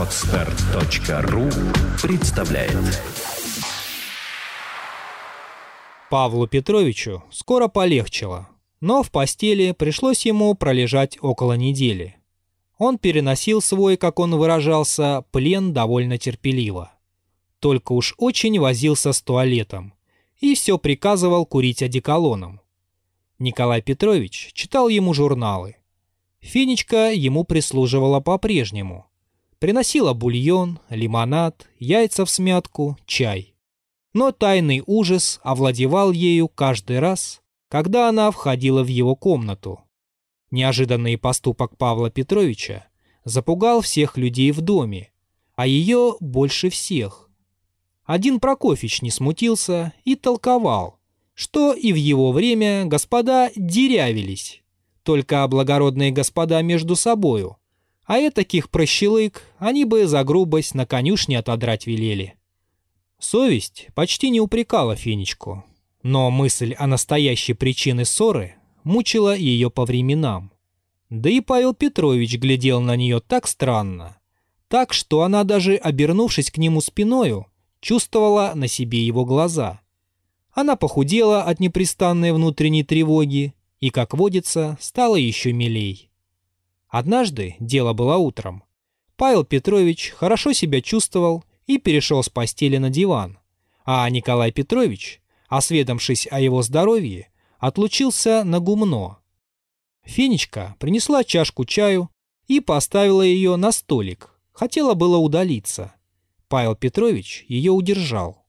Отстар.ру представляет Павлу Петровичу скоро полегчало, но в постели пришлось ему пролежать около недели. Он переносил свой, как он выражался, плен довольно терпеливо. Только уж очень возился с туалетом и все приказывал курить одеколоном. Николай Петрович читал ему журналы. Финичка ему прислуживала по-прежнему. Приносила бульон, лимонад, яйца в смятку, чай. Но тайный ужас овладевал ею каждый раз, когда она входила в его комнату. Неожиданный поступок Павла Петровича запугал всех людей в доме, а ее больше всех. Один Прокофьич не смутился и толковал, что и в его время господа дерявились, только благородные господа между собою, а этаких прощелык они бы за грубость на конюшне отодрать велели. Совесть почти не упрекала Фенечку, но мысль о настоящей причине ссоры мучила ее по временам. Да и Павел Петрович глядел на нее так странно, так, что она даже, обернувшись к нему спиною, чувствовала на себе его глаза. Она похудела от непрестанной внутренней тревоги и, как водится, стала еще милей. Однажды, дело было утром, Павел Петрович хорошо себя чувствовал и перешел с постели на диван, а Николай Петрович, осведомшись о его здоровье, отлучился на гумно. Фенечка принесла чашку чаю и поставила ее на столик, хотела было удалиться. Павел Петрович ее удержал.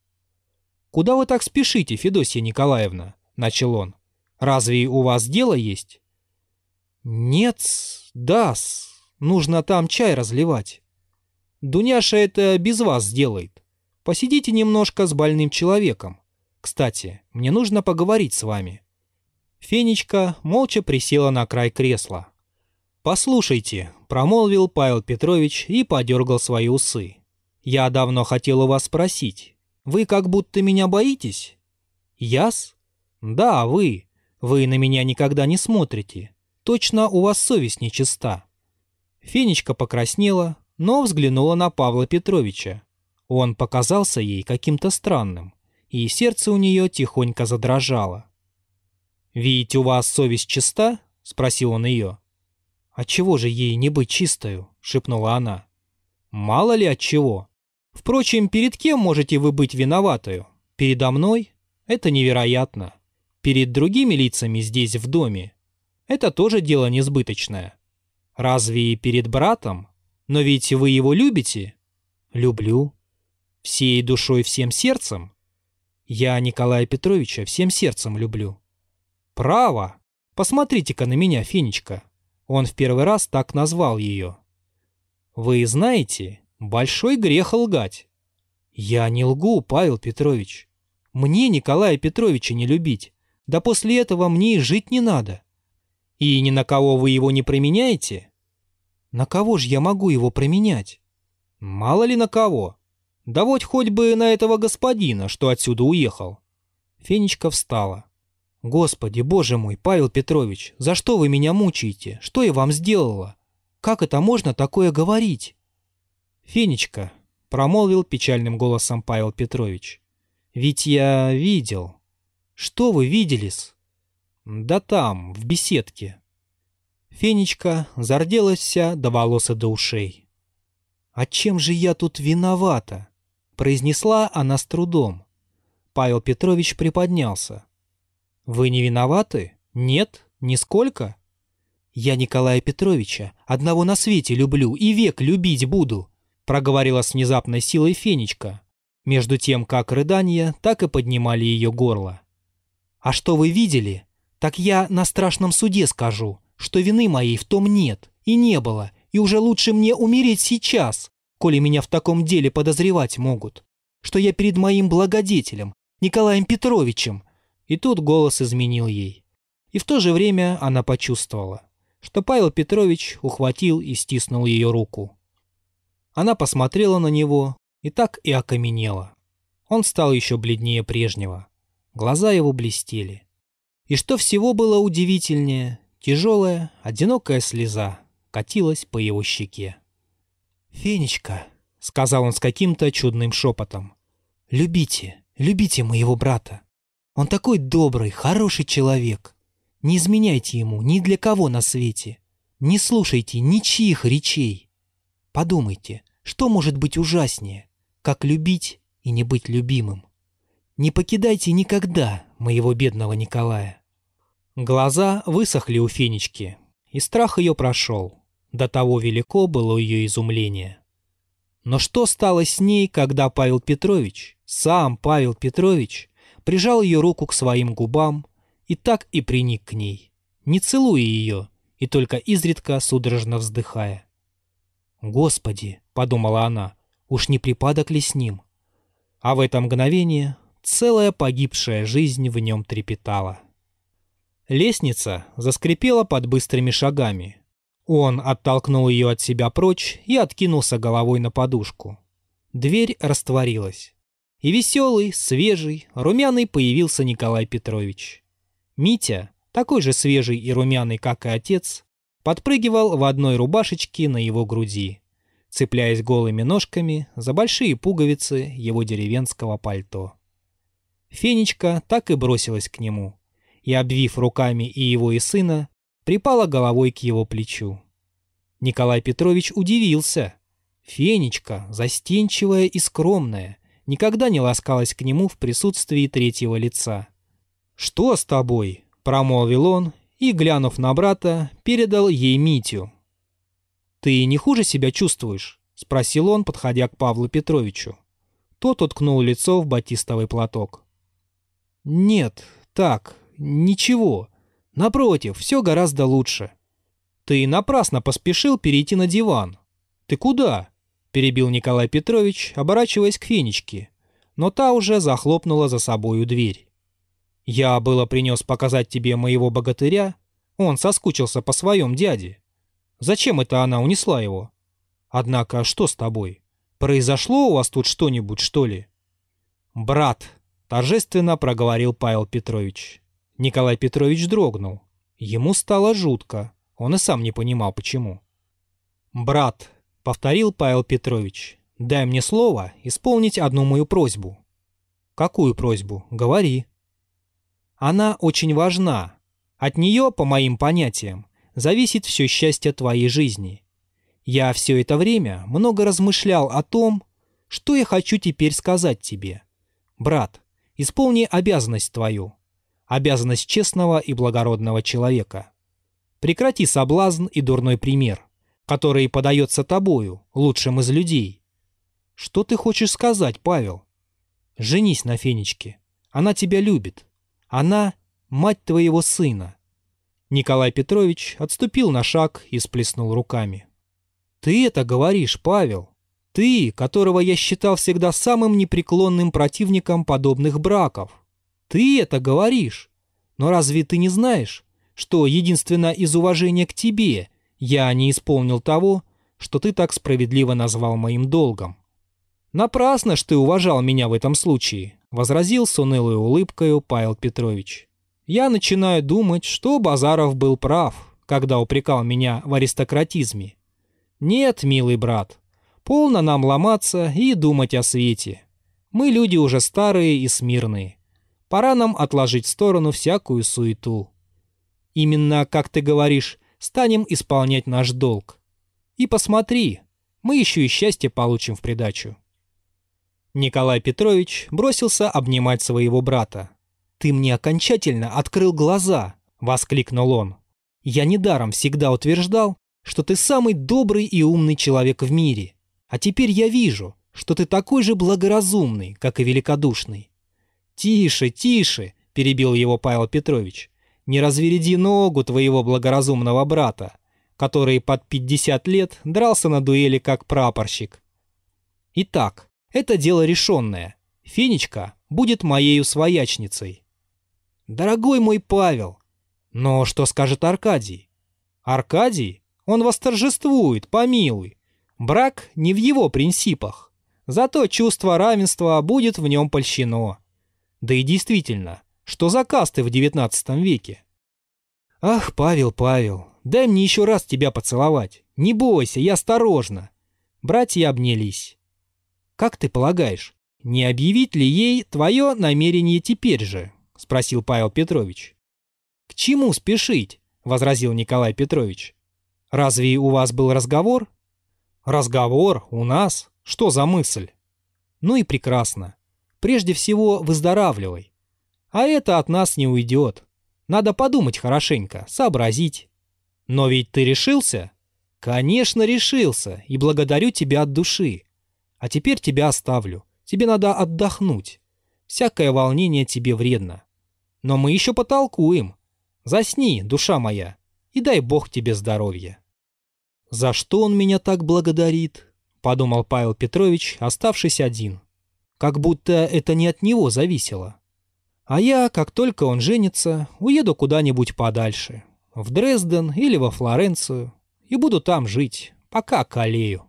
«Куда вы так спешите, Федосия Николаевна?» – начал он. «Разве у вас дело есть?» «Нет, да нужно там чай разливать». «Дуняша это без вас сделает. Посидите немножко с больным человеком. Кстати, мне нужно поговорить с вами». Фенечка молча присела на край кресла. «Послушайте», — промолвил Павел Петрович и подергал свои усы. «Я давно хотел у вас спросить. Вы как будто меня боитесь?» «Яс?» «Да, вы. Вы на меня никогда не смотрите. Точно у вас совесть нечиста». Фенечка покраснела, но взглянула на Павла Петровича. Он показался ей каким-то странным, и сердце у нее тихонько задрожало. «Видите, у вас совесть чиста?» — спросил он ее. «А чего же ей не быть чистою?» — шепнула она. «Мало ли от чего. Впрочем, перед кем можете вы быть виноватою? Передо мной? Это невероятно. Перед другими лицами здесь, в доме? Это тоже дело несбыточное. Разве и перед братом? Но ведь вы его любите? Люблю. Всей душой, всем сердцем? Я Николая Петровича всем сердцем люблю. Право. Посмотрите-ка на меня, Фенечка. Он в первый раз так назвал ее. Вы знаете, Большой грех лгать. Я не лгу, Павел Петрович. Мне Николая Петровича не любить. Да после этого мне и жить не надо. И ни на кого вы его не променяете? На кого же я могу его променять? Мало ли на кого. Да вот хоть бы на этого господина, что отсюда уехал. Фенечка встала. «Господи, боже мой, Павел Петрович, за что вы меня мучаете? Что я вам сделала? Как это можно такое говорить?» «Фенечка», — промолвил печальным голосом Павел Петрович, — «ведь я видел». «Что вы видели-с?» «Да там, в беседке». Фенечка зарделась вся до волос и до ушей. «А чем же я тут виновата?» — произнесла она с трудом. Павел Петрович приподнялся. «Вы не виноваты? Нет? Нисколько?» «Я Николая Петровича одного на свете люблю и век любить буду проговорила с внезапной силой Фенечка, между тем как рыдания так и поднимали ее горло. «А что вы видели? Так я на страшном суде скажу, что вины моей в том нет и не было, и уже лучше мне умереть сейчас, коли меня в таком деле подозревать могут, что я перед моим благодетелем, Николаем Петровичем». И тут голос изменил ей. И в то же время она почувствовала, что Павел Петрович ухватил и стиснул ее руку. Она посмотрела на него и так и окаменела. Он стал еще бледнее прежнего. Глаза его блестели. И что всего было удивительнее, тяжелая, одинокая слеза катилась по его щеке. «Фенечка», — сказал он с каким-то чудным шепотом, — «любите, любите моего брата. Он такой добрый, хороший человек. Не изменяйте ему ни для кого на свете. Не слушайте ничьих речей. Подумайте, что может быть ужаснее, как любить и не быть любимым. Не покидайте никогда моего бедного Николая. Глаза высохли у Фенечки, и страх ее прошел. До того велико было ее изумление. Но что стало с ней, когда Павел Петрович, сам Павел Петрович, прижал ее руку к своим губам и так и приник к ней, не целуя ее и только изредка судорожно вздыхая. «Господи!» — подумала она, — «уж не припадок ли с ним?» А в это мгновение целая погибшая жизнь в нем трепетала. Лестница заскрипела под быстрыми шагами. Он оттолкнул ее от себя прочь и откинулся головой на подушку. Дверь растворилась. И веселый, свежий, румяный появился Николай Петрович. Митя, такой же свежий и румяный, как и отец, подпрыгивал в одной рубашечке на его груди, цепляясь голыми ножками за большие пуговицы его деревенского пальто. Фенечка так и бросилась к нему, и, обвив руками и его, и сына, припала головой к его плечу. Николай Петрович удивился. Фенечка, застенчивая и скромная, никогда не ласкалась к нему в присутствии третьего лица. «Что с тобой?» – промолвил он и, глянув на брата, передал ей Митю. «Ты не хуже себя чувствуешь?» – спросил он, подходя к Павлу Петровичу. Тот уткнул лицо в батистовый платок. «Нет, так, ничего. Напротив, все гораздо лучше». «Ты напрасно поспешил перейти на диван. Ты куда?» – перебил Николай Петрович, оборачиваясь к Фенечке. Но та уже захлопнула за собою дверь. «Я было принес показать тебе моего богатыря. Он соскучился по своем дяде. Зачем это она унесла его? Однако, что с тобой? Произошло у вас тут что-нибудь, что ли?» «Брат», торжественно проговорил Павел Петрович. Николай Петрович дрогнул. Ему стало жутко. Он и сам не понимал, почему. «Брат», — повторил Павел Петрович, — «дай мне слово исполнить одну мою просьбу». «Какую просьбу? Говори». «Она очень важна. От нее, по моим понятиям, зависит все счастье твоей жизни. Я все это время много размышлял о том, что я хочу теперь сказать тебе. Брат, Исполни обязанность твою, обязанность честного и благородного человека. Прекрати соблазн и дурной пример, который подается тобою, лучшим из людей. Что ты хочешь сказать, Павел? Женись на Фенечке. Она тебя любит. Она — мать твоего сына. Николай Петрович отступил на шаг и сплеснул руками. «Ты это говоришь, Павел? Ты, которого я считал всегда самым непреклонным противником подобных браков. Ты это говоришь. Но разве ты не знаешь, что единственно из уважения к тебе я не исполнил того, что ты так справедливо назвал моим долгом? Напрасно ж ты уважал меня в этом случае, возразил с унылой улыбкой Павел Петрович. Я начинаю думать, что Базаров был прав, когда упрекал меня в аристократизме. Нет, милый брат, Полно нам ломаться и думать о свете. Мы люди уже старые и смирные. Пора нам отложить в сторону всякую суету. Именно, как ты говоришь, станем исполнять наш долг. И посмотри, мы еще и счастье получим в придачу. Николай Петрович бросился обнимать своего брата. «Ты мне окончательно открыл глаза!» — воскликнул он. «Я недаром всегда утверждал, что ты самый добрый и умный человек в мире. А теперь я вижу, что ты такой же благоразумный, как и великодушный. Тише, тише, перебил его Павел Петрович. Не развереди ногу твоего благоразумного брата, который под 50 лет дрался на дуэли как прапорщик. Итак, это дело решенное. Фенечка будет моею своячницей. Дорогой мой Павел, но что скажет Аркадий? Аркадий? Он восторжествует, помилуй. Брак не в его принципах. Зато чувство равенства будет в нем польщено. Да и действительно, что за касты в XIX веке? Ах, Павел, Павел, дай мне еще раз тебя поцеловать. Не бойся, я осторожно. Братья обнялись. «Как ты полагаешь, не объявить ли ей твое намерение теперь же?» — спросил Павел Петрович. «К чему спешить?» — возразил Николай Петрович. «Разве у вас был разговор?» «Разговор? У нас? Что за мысль?» «Ну и прекрасно. Прежде всего, выздоравливай. А это от нас не уйдет. Надо подумать хорошенько, сообразить. Но ведь ты решился? Конечно, решился, и благодарю тебя от души. А теперь тебя оставлю. Тебе надо отдохнуть. Всякое волнение тебе вредно. Но мы еще потолкуем. Засни, душа моя, и дай Бог тебе здоровья. За что он меня так благодарит? Подумал Павел Петрович, оставшись один. Как будто это не от него зависело. А я, как только он женится, уеду куда-нибудь подальше. В Дрезден или во Флоренцию. И буду там жить, пока калею.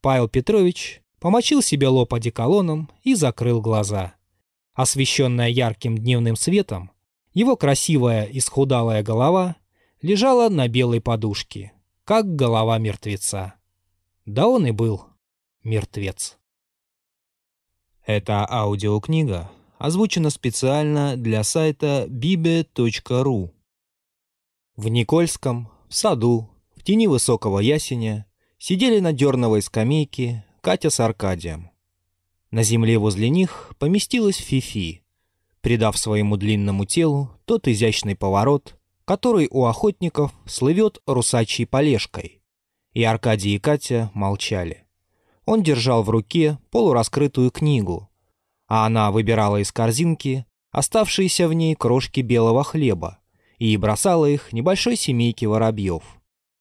Павел Петрович помочил себе лоб одеколоном и закрыл глаза. Освещенная ярким дневным светом, его красивая исхудалая голова лежала на белой подушке, как голова мертвеца. Да он и был мертвец. Это аудиокнига озвучено специально для сайта bibe.ru. В Никольском, в саду, в тени высокого ясеня сидели на дерновой скамейке Катя с Аркадием. На земле возле них поместилась Фифи, придав своему длинному телу тот изящный поворот, который у охотников слывет русачьей полежкой. И Аркадий и Катя молчали. Он держал в руке полураскрытую книгу, а она выбирала из корзинки оставшиеся в ней крошки белого хлеба и бросала их небольшой семейке воробьев,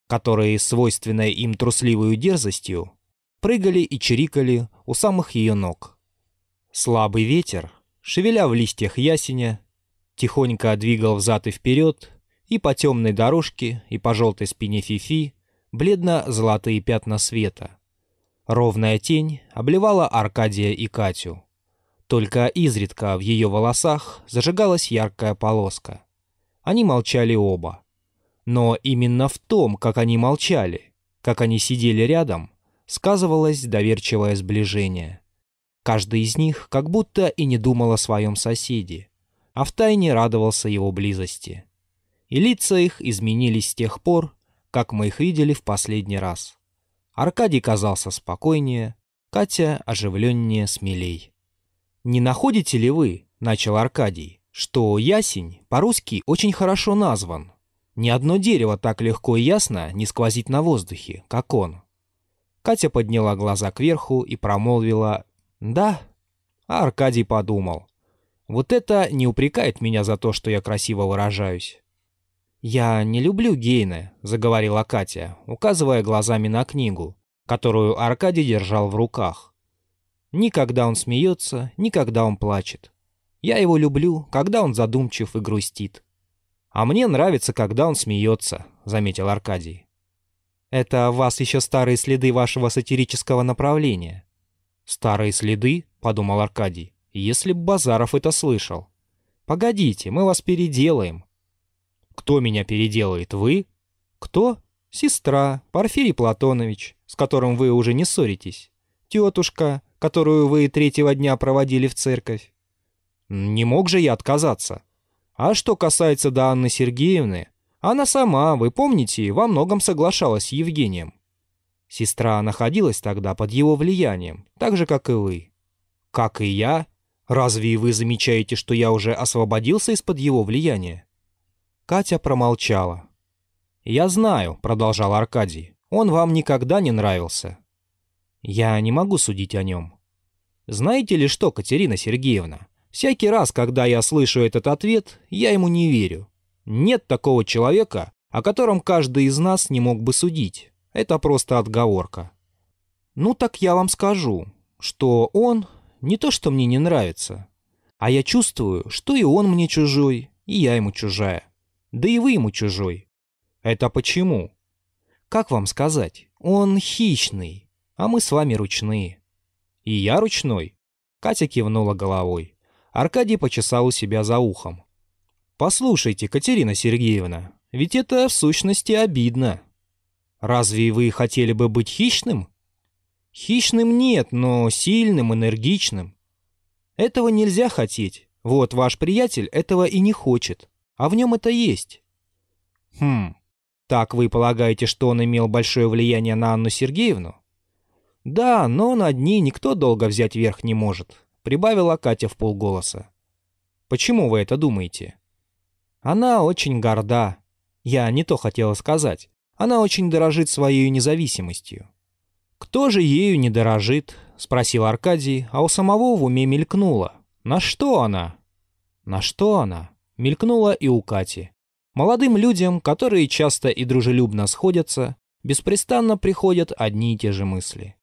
которые, свойственной им трусливой дерзостью, прыгали и чирикали у самых ее ног. Слабый ветер, шевеля в листьях ясеня, тихонько двигал взад и вперед, и по темной дорожке, и по желтой спине Фифи бледно-золотые пятна света. Ровная тень обливала Аркадия и Катю. Только изредка в ее волосах зажигалась яркая полоска. Они молчали оба. Но именно в том, как они молчали, как они сидели рядом, сказывалось доверчивое сближение. Каждый из них как будто и не думал о своем соседе, а втайне радовался его близости. И лица их изменились с тех пор, как мы их видели в последний раз. Аркадий казался спокойнее, Катя оживленнее, смелей. «Не находите ли вы, — начал Аркадий, — что ясень по-русски очень хорошо назван? Ни одно дерево так легко и ясно не сквозит на воздухе, как он». Катя подняла глаза кверху и промолвила «Да». А Аркадий подумал. «Вот это не упрекает меня за то, что я красиво выражаюсь». «Я не люблю Гейна», — заговорила Катя, указывая глазами на книгу, которую Аркадий держал в руках. Ни когда он смеется, ни когда он плачет. Я его люблю, когда он задумчив и грустит. А мне нравится, когда он смеется, заметил Аркадий. Это у вас еще старые следы вашего сатирического направления. Старые следы, подумал Аркадий, если б Базаров это слышал. Погодите, мы вас переделаем. Кто меня переделает, вы? Кто? Сестра, Порфирий Платонович, с которым вы уже не ссоритесь. Тетушка, которую вы третьего дня проводили в церковь. Не мог же я отказаться. А что касается до Анны Сергеевны, она сама, вы помните, во многом соглашалась с Евгением. Сестра находилась тогда под его влиянием, так же, как и вы. Как и я? Разве вы замечаете, что я уже освободился из-под его влияния? Катя промолчала. «Я знаю», — продолжал Аркадий, — «он вам никогда не нравился. Я не могу судить о нем. Знаете ли что, Катерина Сергеевна, всякий раз, когда я слышу этот ответ, я ему не верю. Нет такого человека, о котором каждый из нас не мог бы судить. Это просто отговорка. Ну так я вам скажу, что он не то, что мне не нравится, а я чувствую, что и он мне чужой, и я ему чужая. Да и вы ему чужой. Это почему? Как вам сказать? Он хищный, а мы с вами ручные». «И я ручной?» Катя кивнула головой. Аркадий почесал у себя за ухом. «Послушайте, Катерина Сергеевна, ведь это в сущности обидно. Разве вы хотели бы быть хищным?» Хищным нет, но сильным, энергичным. Этого нельзя хотеть. Вот ваш приятель этого и не хочет. А в нем это есть. Хм, так вы полагаете, что он имел большое влияние на Анну Сергеевну? Да, но над ней никто долго взять верх не может, прибавила Катя в полголоса. Почему вы это думаете? Она очень горда. Я не то хотела сказать. Она очень дорожит своей независимостью. «Кто же ею не дорожит?» — спросил Аркадий, а у самого в уме мелькнуло. «На что она?» «На что она?» — мелькнула и у Кати. Молодым людям, которые часто и дружелюбно сходятся, беспрестанно приходят одни и те же мысли.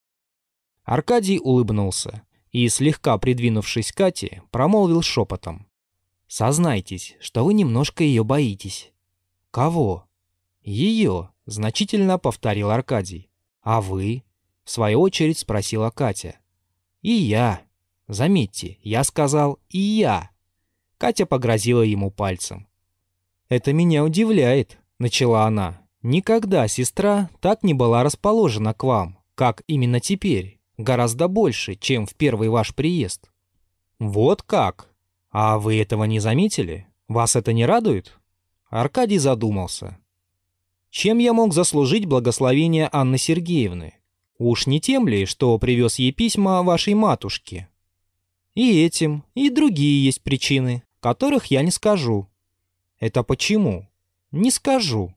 Аркадий улыбнулся и, слегка придвинувшись к Кате, промолвил шепотом. «Сознайтесь, что вы немножко ее боитесь». «Кого?» «Ее», — значительно повторил Аркадий. «А вы?» — в свою очередь спросила Катя. «И я». Заметьте, я сказал «и я». Катя погрозила ему пальцем. «Это меня удивляет», — начала она. «Никогда сестра так не была расположена к вам, как именно теперь, гораздо больше, чем в первый ваш приезд». «Вот как? А вы этого не заметили? Вас это не радует?» Аркадий задумался. Чем я мог заслужить благословение Анны Сергеевны? Уж не тем ли, что привез ей письма вашей матушке? И этим, и другие есть причины, которых я не скажу. Это почему? Не скажу.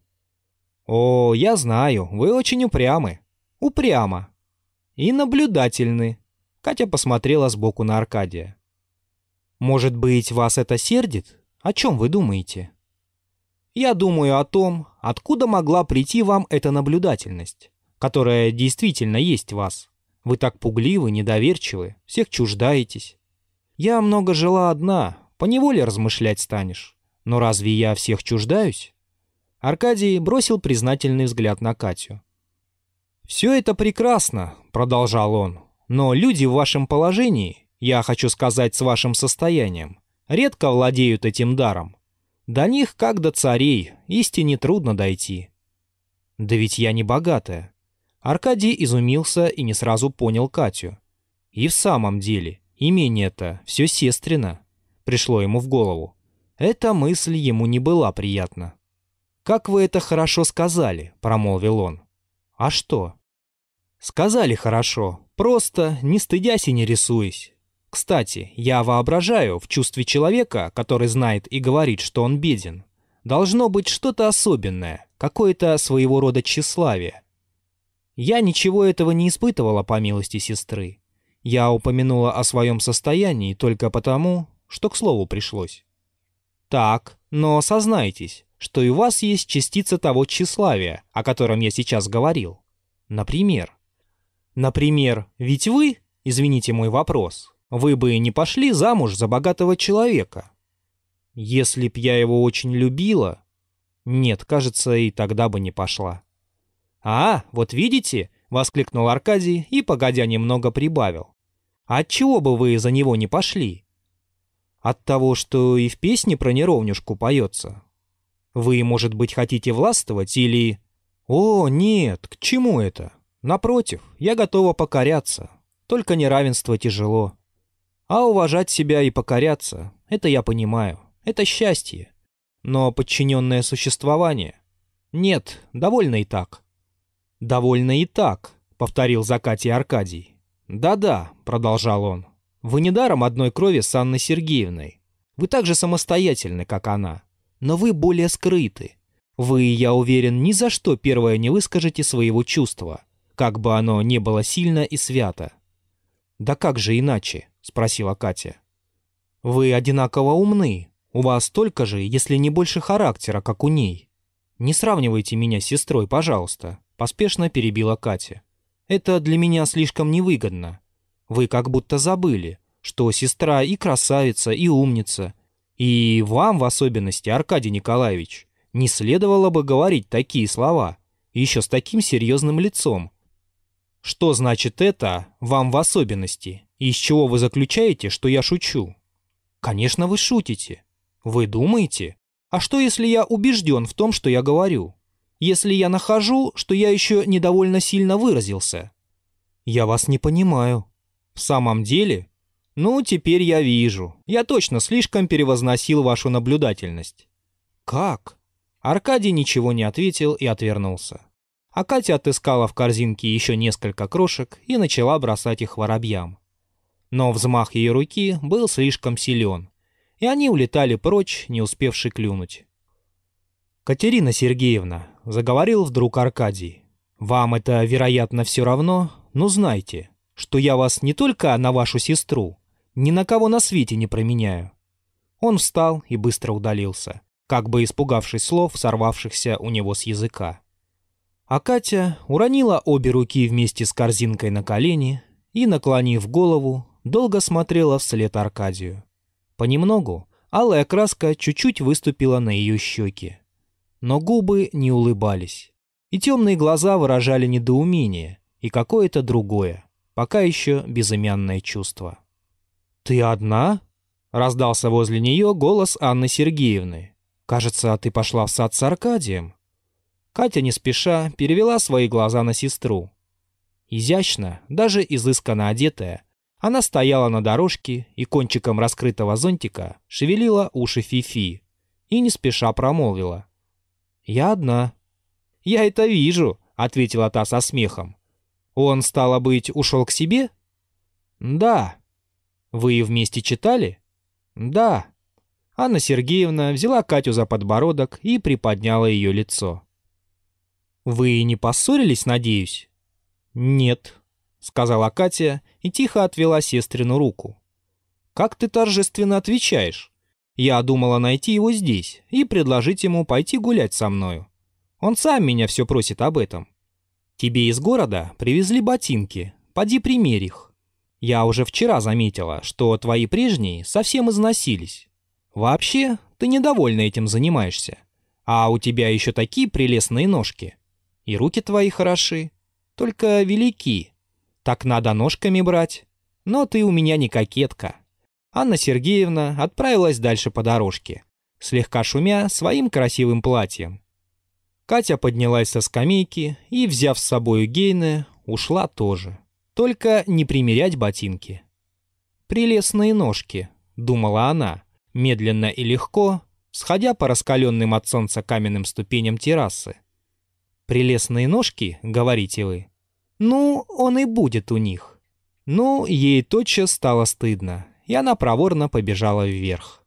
О, я знаю, вы очень упрямы. Упрямо. И наблюдательны. Катя посмотрела сбоку на Аркадия. Может быть, вас это сердит? О чем вы думаете? Я думаю о том, откуда могла прийти вам эта наблюдательность, которая действительно есть в вас. Вы так пугливы, недоверчивы, всех чуждаетесь. Я много жила одна, поневоле размышлять станешь. Но разве я всех чуждаюсь? Аркадий бросил признательный взгляд на Катю. «Все это прекрасно», — продолжал он, «но люди в вашем положении, я хочу сказать, с вашим состоянием, редко владеют этим даром. До них, как до царей, истине трудно дойти. Да ведь я не богатая. Аркадий изумился и не сразу понял Катю. И в самом деле, имение-то все сестрино. Пришло ему в голову. Эта мысль ему не была приятна. «Как вы это хорошо сказали», — промолвил он. «А что?» «Сказали хорошо, просто, не стыдясь и не рисуясь. Кстати, я воображаю, в чувстве человека, который знает и говорит, что он беден, должно быть что-то особенное, какое-то своего рода тщеславие. Я ничего этого не испытывала по милости сестры. Я упомянула о своем состоянии только потому, что к слову пришлось. Так, но сознайтесь, что и у вас есть частица того тщеславия, о котором я сейчас говорил. Например. Например, ведь вы, извините мой вопрос, вы бы не пошли замуж за богатого человека. Если б я его очень любила... Нет, кажется, и тогда бы не пошла. «А, вот видите?» — воскликнул Аркадий и, погодя немного, прибавил. «А отчего бы вы за него не пошли?» «От того, что и в песне про неровнюшку поется. Вы, может быть, хотите властвовать или...» «О, нет, к чему это? Напротив, я готова покоряться. Только неравенство тяжело. А уважать себя и покоряться — это я понимаю. Это счастье. Но подчиненное существование? Нет, довольно и так. Довольно и так, повторил за Катей Аркадий. Да-да, продолжал он. Вы недаром одной крови с Анной Сергеевной. Вы так же самостоятельны, как она. Но вы более скрыты. Вы, я уверен, ни за что первое не выскажете своего чувства, как бы оно ни было сильно и свято. Да как же иначе? спросила Катя. Вы одинаково умны. У вас столько же, если не больше характера, как у ней. Не сравнивайте меня с сестрой, пожалуйста, поспешно перебила Катя. Это для меня слишком невыгодно. Вы как будто забыли, что сестра и красавица, и умница. И вам в особенности, Аркадий Николаевич, не следовало бы говорить такие слова, еще с таким серьезным лицом. Что значит это вам в особенности? из чего вы заключаете, что я шучу? Конечно, вы шутите. Вы думаете? А что, если я убежден в том, что я говорю? Если я нахожу, что я еще недовольно сильно выразился? «Я вас не понимаю». «В самом деле?» «Ну, теперь я вижу. Я точно слишком перевозносил вашу наблюдательность». «Как?» Аркадий ничего не ответил и отвернулся. А Катя отыскала в корзинке еще несколько крошек и начала бросать их воробьям. Но взмах ее руки был слишком силен, и они улетали прочь, не успевши клюнуть. «Катерина Сергеевна», — заговорил вдруг Аркадий, — «вам это, вероятно, все равно, но знайте, что я вас не только на вашу сестру, ни на кого на свете не променяю». Он встал и быстро удалился, как бы испугавшись слов, сорвавшихся у него с языка. А Катя уронила обе руки вместе с корзинкой на колени и, наклонив голову, долго смотрела вслед Аркадию. Понемногу алая краска чуть-чуть выступила на ее щеки но губы не улыбались. И темные глаза выражали недоумение и какое-то другое, пока еще безымянное чувство. «Ты одна?» — раздался возле нее голос Анны Сергеевны. «Кажется, ты пошла в сад с Аркадием». Катя не спеша перевела свои глаза на сестру. Изящно, даже изысканно одетая, она стояла на дорожке и кончиком раскрытого зонтика шевелила уши Фифи и не спеша промолвила. «Я одна». «Я это вижу», — ответила та со смехом. «Он, стало быть, ушел к себе?» «Да». «Вы вместе читали?» «Да». Анна Сергеевна взяла Катю за подбородок и приподняла ее лицо. «Вы не поссорились, надеюсь?» «Нет», — сказала Катя и тихо отвела сестрину руку. «Как ты торжественно отвечаешь? Я думала найти его здесь и предложить ему пойти гулять со мною. Он сам меня все просит об этом. Тебе из города привезли ботинки, поди примерь их. Я уже вчера заметила, что твои прежние совсем износились. Вообще, ты недовольна этим занимаешься. А у тебя еще такие прелестные ножки. И руки твои хороши, только велики. Так надо ножками брать. Но ты у меня не кокетка. Анна Сергеевна отправилась дальше по дорожке, слегка шумя своим красивым платьем. Катя поднялась со скамейки и, взяв с собой Гейне, ушла тоже. Только не примерять ботинки. «Прелестные ножки», — думала она, медленно и легко, сходя по раскаленным от солнца каменным ступеням террасы. «Прелестные ножки, говорите вы? Ну, он и будет у них». Ну, ей тотчас стало стыдно, и она проворно побежала вверх.